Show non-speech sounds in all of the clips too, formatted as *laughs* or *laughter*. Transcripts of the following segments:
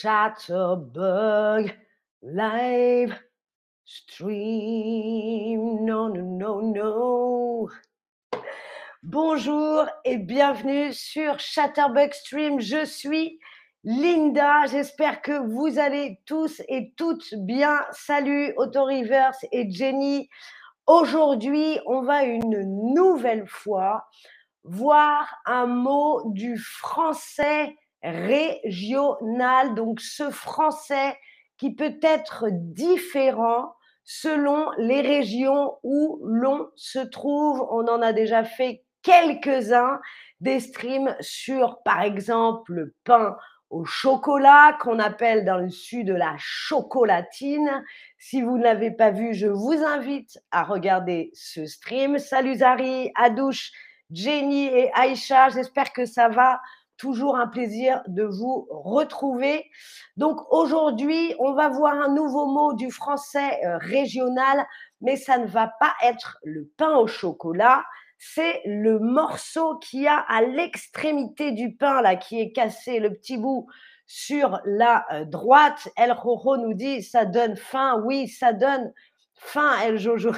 Chatterbug live stream. Non, non, non, non. Bonjour et bienvenue sur Chatterbug Stream. Je suis Linda. J'espère que vous allez tous et toutes bien. Salut Auto Reverse et Jenny. Aujourd'hui, on va une nouvelle fois voir un mot du français régional, donc ce français qui peut être différent selon les régions où l'on se trouve. On en a déjà fait quelques-uns des streams sur, par exemple, le pain au chocolat qu'on appelle dans le sud la chocolatine. Si vous ne l'avez pas vu, je vous invite à regarder ce stream. Salut Zari, Adouche, Jenny et Aïcha, j'espère que ça va. Toujours un plaisir de vous retrouver. Donc aujourd'hui, on va voir un nouveau mot du français euh, régional, mais ça ne va pas être le pain au chocolat, c'est le morceau qui a à l'extrémité du pain, là, qui est cassé, le petit bout sur la euh, droite. El Jojo nous dit, ça donne faim. Oui, ça donne faim, El Jojo.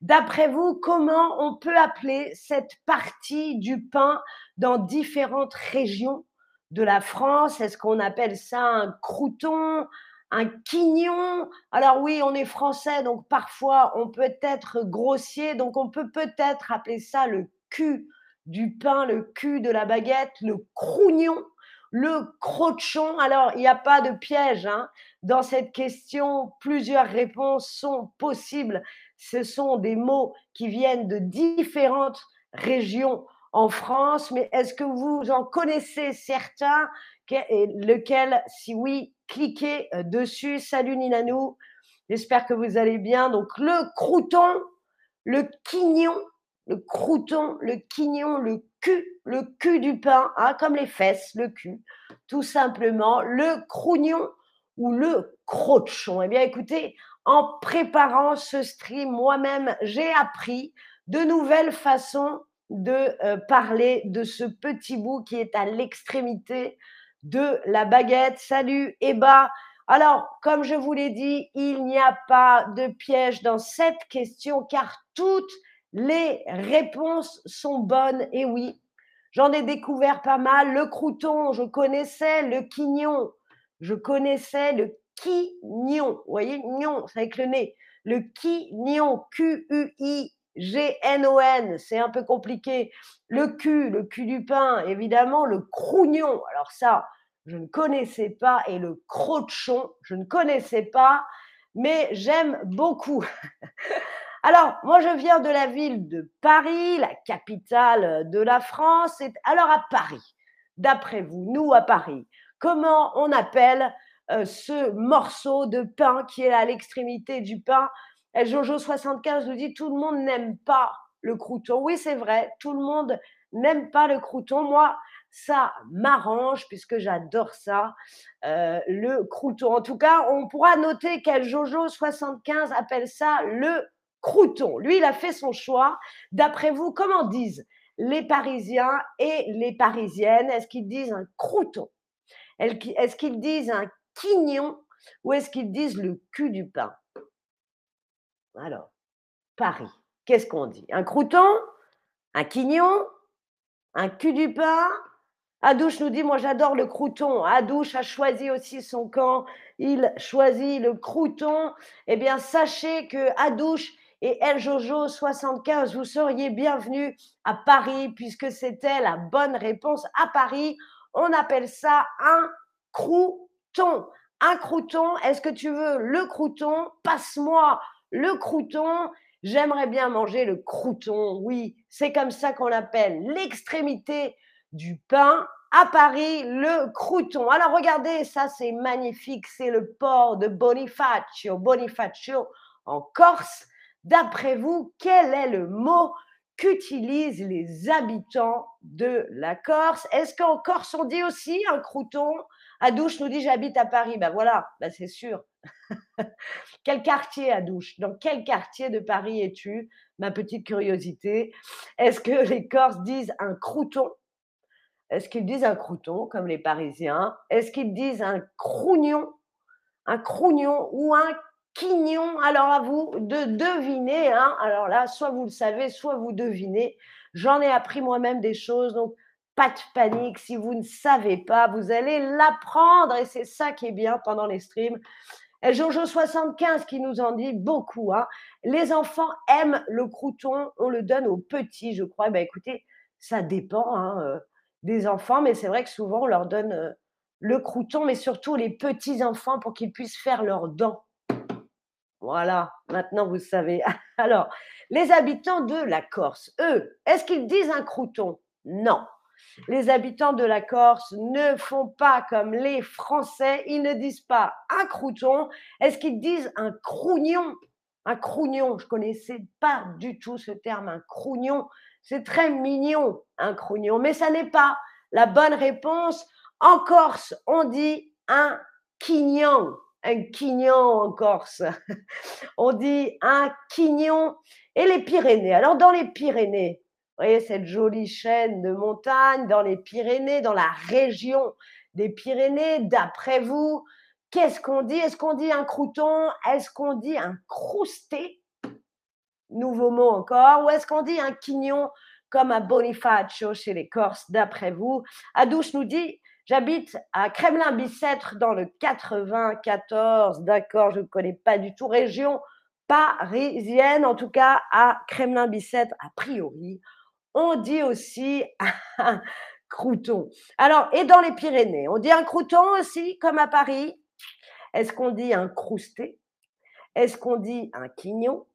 D'après vous, comment on peut appeler cette partie du pain dans différentes régions de la France? Est-ce qu'on appelle ça un crouton, un quignon? Alors oui, on est français, donc parfois on peut être grossier, donc on peut peut-être appeler ça le cul du pain, le cul de la baguette, le crognon, le crochon. Alors, il n'y a pas de piège hein. dans cette question. Plusieurs réponses sont possibles ce sont des mots qui viennent de différentes régions en France, mais est-ce que vous en connaissez certains Lequel, si oui, cliquez euh, dessus. Salut Ninanou, j'espère que vous allez bien. Donc le crouton, le quignon, le crouton, le quignon, le cul, le cul du pain, hein, comme les fesses, le cul, tout simplement, le crognon ou le crochon. Eh bien écoutez, en préparant ce stream, moi-même, j'ai appris de nouvelles façons de euh, parler de ce petit bout qui est à l'extrémité de la baguette. Salut Eba. Alors, comme je vous l'ai dit, il n'y a pas de piège dans cette question car toutes les réponses sont bonnes. Et oui, j'en ai découvert pas mal. Le crouton, je connaissais. Le quignon, je connaissais. Le quignon. Vous voyez, nion, c'est avec le nez. Le quignon, Q-U-I-G-N-O-N, c'est un peu compliqué. Le cul, le cul du pain, évidemment. Le crognon, alors ça, je ne connaissais pas. Et le crochon, je ne connaissais pas, mais j'aime beaucoup. *laughs* Alors, moi, je viens de la ville de Paris, la capitale de la France. Alors, à Paris, d'après vous, nous, à Paris, comment on appelle euh, ce morceau de pain qui est à l'extrémité du pain. Et Jojo75 nous dit tout le monde n'aime pas le crouton. Oui, c'est vrai, tout le monde n'aime pas le crouton. Moi, ça m'arrange puisque j'adore ça, euh, le crouton. En tout cas, on pourra noter qu'elle Jojo75 appelle ça le crouton. Lui, il a fait son choix. D'après vous, comment disent les Parisiens et les Parisiennes? Est-ce qu'ils disent un crouton? Est-ce qu'ils disent un quignon ou est-ce qu'ils disent le cul du pain? Alors, Paris, qu'est-ce qu'on dit? Un crouton Un quignon Un cul du pain? Adouche nous dit, moi j'adore le crouton. Adouche a choisi aussi son camp. Il choisit le crouton. Eh bien, sachez que Adouche et El Jojo 75, vous seriez bienvenus à Paris puisque c'était la bonne réponse. À Paris, on appelle ça un crouton un crouton, est-ce que tu veux le crouton? Passe-moi le crouton. J'aimerais bien manger le crouton. Oui, c'est comme ça qu'on l'appelle. L'extrémité du pain. À Paris, le crouton. Alors regardez, ça c'est magnifique. C'est le port de Bonifacio. Bonifacio en Corse. D'après vous, quel est le mot qu'utilisent les habitants de la Corse Est-ce qu'en Corse on dit aussi un crouton Adouche nous dit j'habite à Paris? Ben voilà, ben c'est sûr. *laughs* quel quartier Adouche Dans quel quartier de Paris es-tu? Ma petite curiosité. Est-ce que les Corses disent un crouton? Est-ce qu'ils disent un crouton comme les Parisiens? Est-ce qu'ils disent un crougnon Un crougnon ou un quignon Alors à vous de deviner. Hein. Alors là, soit vous le savez, soit vous devinez. J'en ai appris moi-même des choses, donc pas de panique. Si vous ne savez pas, vous allez l'apprendre et c'est ça qui est bien pendant les streams. Et Jojo75 qui nous en dit beaucoup. Hein. Les enfants aiment le crouton, on le donne aux petits, je crois. Ben, écoutez, ça dépend hein, euh, des enfants, mais c'est vrai que souvent on leur donne euh, le crouton, mais surtout les petits enfants pour qu'ils puissent faire leurs dents. Voilà, maintenant vous savez. *laughs* Alors, les habitants de la Corse, eux, est-ce qu'ils disent un crouton? Non. Les habitants de la Corse ne font pas comme les Français, ils ne disent pas un crouton, est-ce qu'ils disent un crougnon? Un crougnon, je ne connaissais pas du tout ce terme, un crougnon. C'est très mignon, un crougnon, mais ça n'est pas la bonne réponse. En Corse, on dit un quignon un quignon en Corse. On dit un quignon. Et les Pyrénées. Alors, dans les Pyrénées, vous voyez cette jolie chaîne de montagnes, dans les Pyrénées, dans la région des Pyrénées, d'après vous, qu'est-ce qu'on dit? Est-ce qu'on dit un crouton? Est-ce qu'on dit un crousté? Nouveau mot encore. Ou est-ce qu'on dit un quignon comme un bonifacio chez les Corses, d'après vous? Adouche nous dit J'habite à Kremlin-Bicêtre dans le 94. D'accord, je ne connais pas du tout. Région parisienne, en tout cas à Kremlin-Bicêtre, a priori. On dit aussi *laughs* un crouton. Alors, et dans les Pyrénées, on dit un crouton aussi, comme à Paris? Est-ce qu'on dit un crousté? Est-ce qu'on dit un quignon?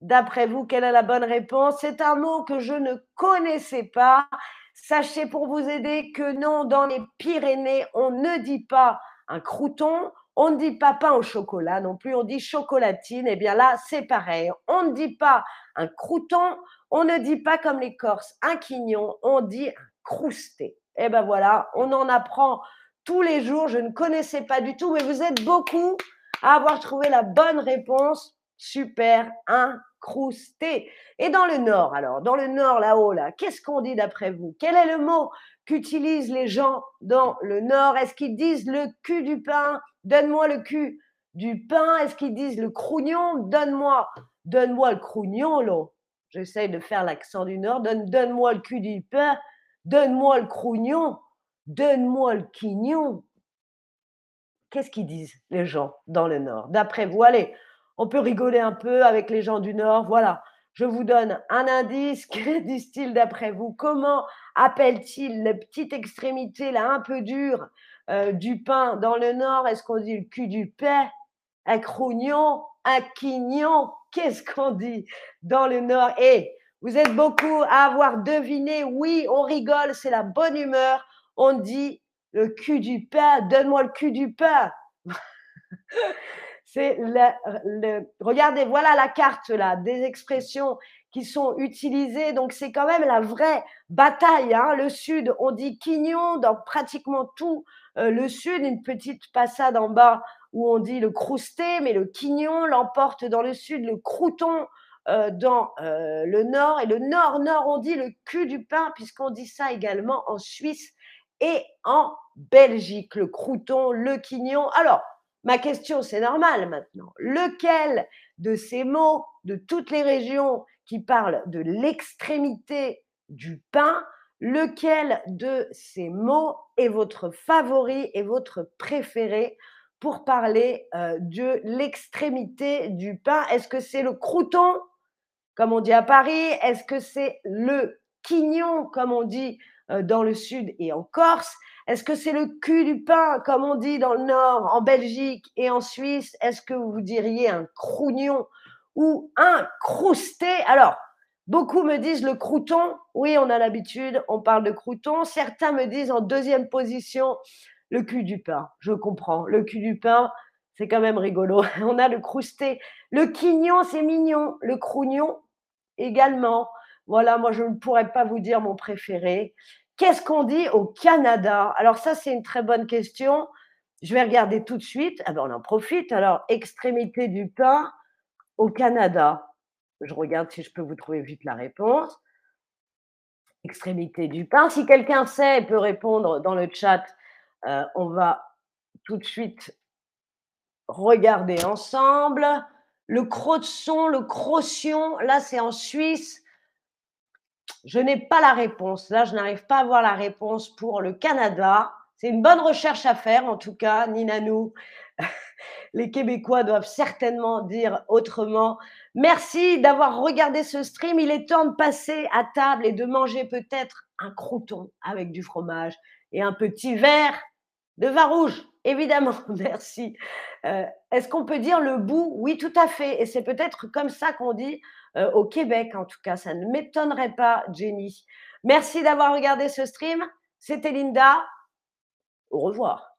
D'après vous, quelle est la bonne réponse? C'est un mot que je ne connaissais pas. Sachez pour vous aider que non, dans les Pyrénées, on ne dit pas un crouton, on ne dit pas pain au chocolat non plus, on dit chocolatine. Et eh bien là, c'est pareil. On ne dit pas un crouton, on ne dit pas comme les Corses un quignon, on dit un crousté. Et eh bien voilà, on en apprend tous les jours. Je ne connaissais pas du tout, mais vous êtes beaucoup à avoir trouvé la bonne réponse. Super, un crousté. Et dans le nord, alors, dans le nord là-haut, là, qu'est-ce qu'on dit d'après vous? Quel est le mot qu'utilisent les gens dans le nord? Est-ce qu'ils disent le cul du pain? Donne-moi le cul du pain. Est-ce qu'ils disent le crougnon? Donne-moi, donne-moi le crougnon, là. J'essaye de faire l'accent du nord. Donne, donne-moi le cul du pain. Donne-moi le crougnon. Donne-moi le quignon. Qu'est-ce qu'ils disent les gens dans le nord? D'après vous, allez, on peut rigoler un peu avec les gens du Nord. Voilà, je vous donne un indice. *laughs* Que disent-ils d'après vous? Comment appellent-ils la petite extrémité là un peu dure euh, du pain dans le Nord? Est-ce qu'on dit le cul du pain Un crognon? Un quignon? Qu'est-ce qu'on dit dans le Nord? Et vous êtes beaucoup à avoir deviné. Oui, on rigole, c'est la bonne humeur. On dit le cul du pain. Donne-moi le cul du pain. *laughs* Regardez, voilà la carte là, des expressions qui sont utilisées. Donc c'est quand même la vraie bataille. Hein. Le sud, on dit quignon dans pratiquement tout euh, le sud, une petite passade en bas où on dit le crousté, mais le quignon l'emporte dans le sud, le crouton euh, dans euh, le nord. Et le nord-nord, on dit le cul du pain, puisqu'on dit ça également en Suisse et en Belgique. Le crouton, le quignon. Alors, Ma question, c'est normal maintenant. Lequel de ces mots de toutes les régions qui parlent de l'extrémité du pain, lequel de ces mots est votre favori et votre préféré pour parler euh, de l'extrémité du pain? Est-ce que c'est le crouton, comme on dit à Paris? Est-ce que c'est le quignon, comme on dit dans le sud et en Corse est-ce que c'est le cul du pain, comme on dit dans le Nord, en Belgique et en Suisse? Est-ce que vous diriez un crougnon ou un crousté? Alors, beaucoup me disent le crouton. Oui, on a l'habitude, on parle de crouton. Certains me disent en deuxième position le cul du pain. Je comprends. Le cul du pain, c'est quand même rigolo. *laughs* On a le crousté. Le quignon, c'est mignon. Le crougnon, également. Voilà, moi, je ne pourrais pas vous dire mon préféré. Qu'est-ce qu'on dit au Canada? Alors ça, c'est une très bonne question. Je vais regarder tout de suite. Ah ben, on en profite. Alors, extrémité du pain au Canada. Je regarde si je peux vous trouver vite la réponse. extrémité du pain. Si quelqu'un sait peut répondre dans le chat, euh, on va tout de suite regarder ensemble. Le son, le crocyon, là c'est en Suisse. Je n'ai pas la réponse. Là, je n'arrive pas à avoir la réponse pour le Canada. C'est une bonne recherche à faire, en tout cas, Ninanou. *laughs* Les Québécois doivent certainement dire autrement. Merci d'avoir regardé ce stream. Il est temps de passer à table et de manger peut-être un crouton avec du fromage et un petit verre de vin rouge. Évidemment, *laughs* merci. Euh, est-ce qu'on peut dire le bout? Oui, tout à fait. Et c'est peut-être comme ça qu'on dit euh, au Québec, en tout cas. Ça ne m'étonnerait pas, Jenny. Merci d'avoir regardé ce stream. C'était Linda. Au revoir.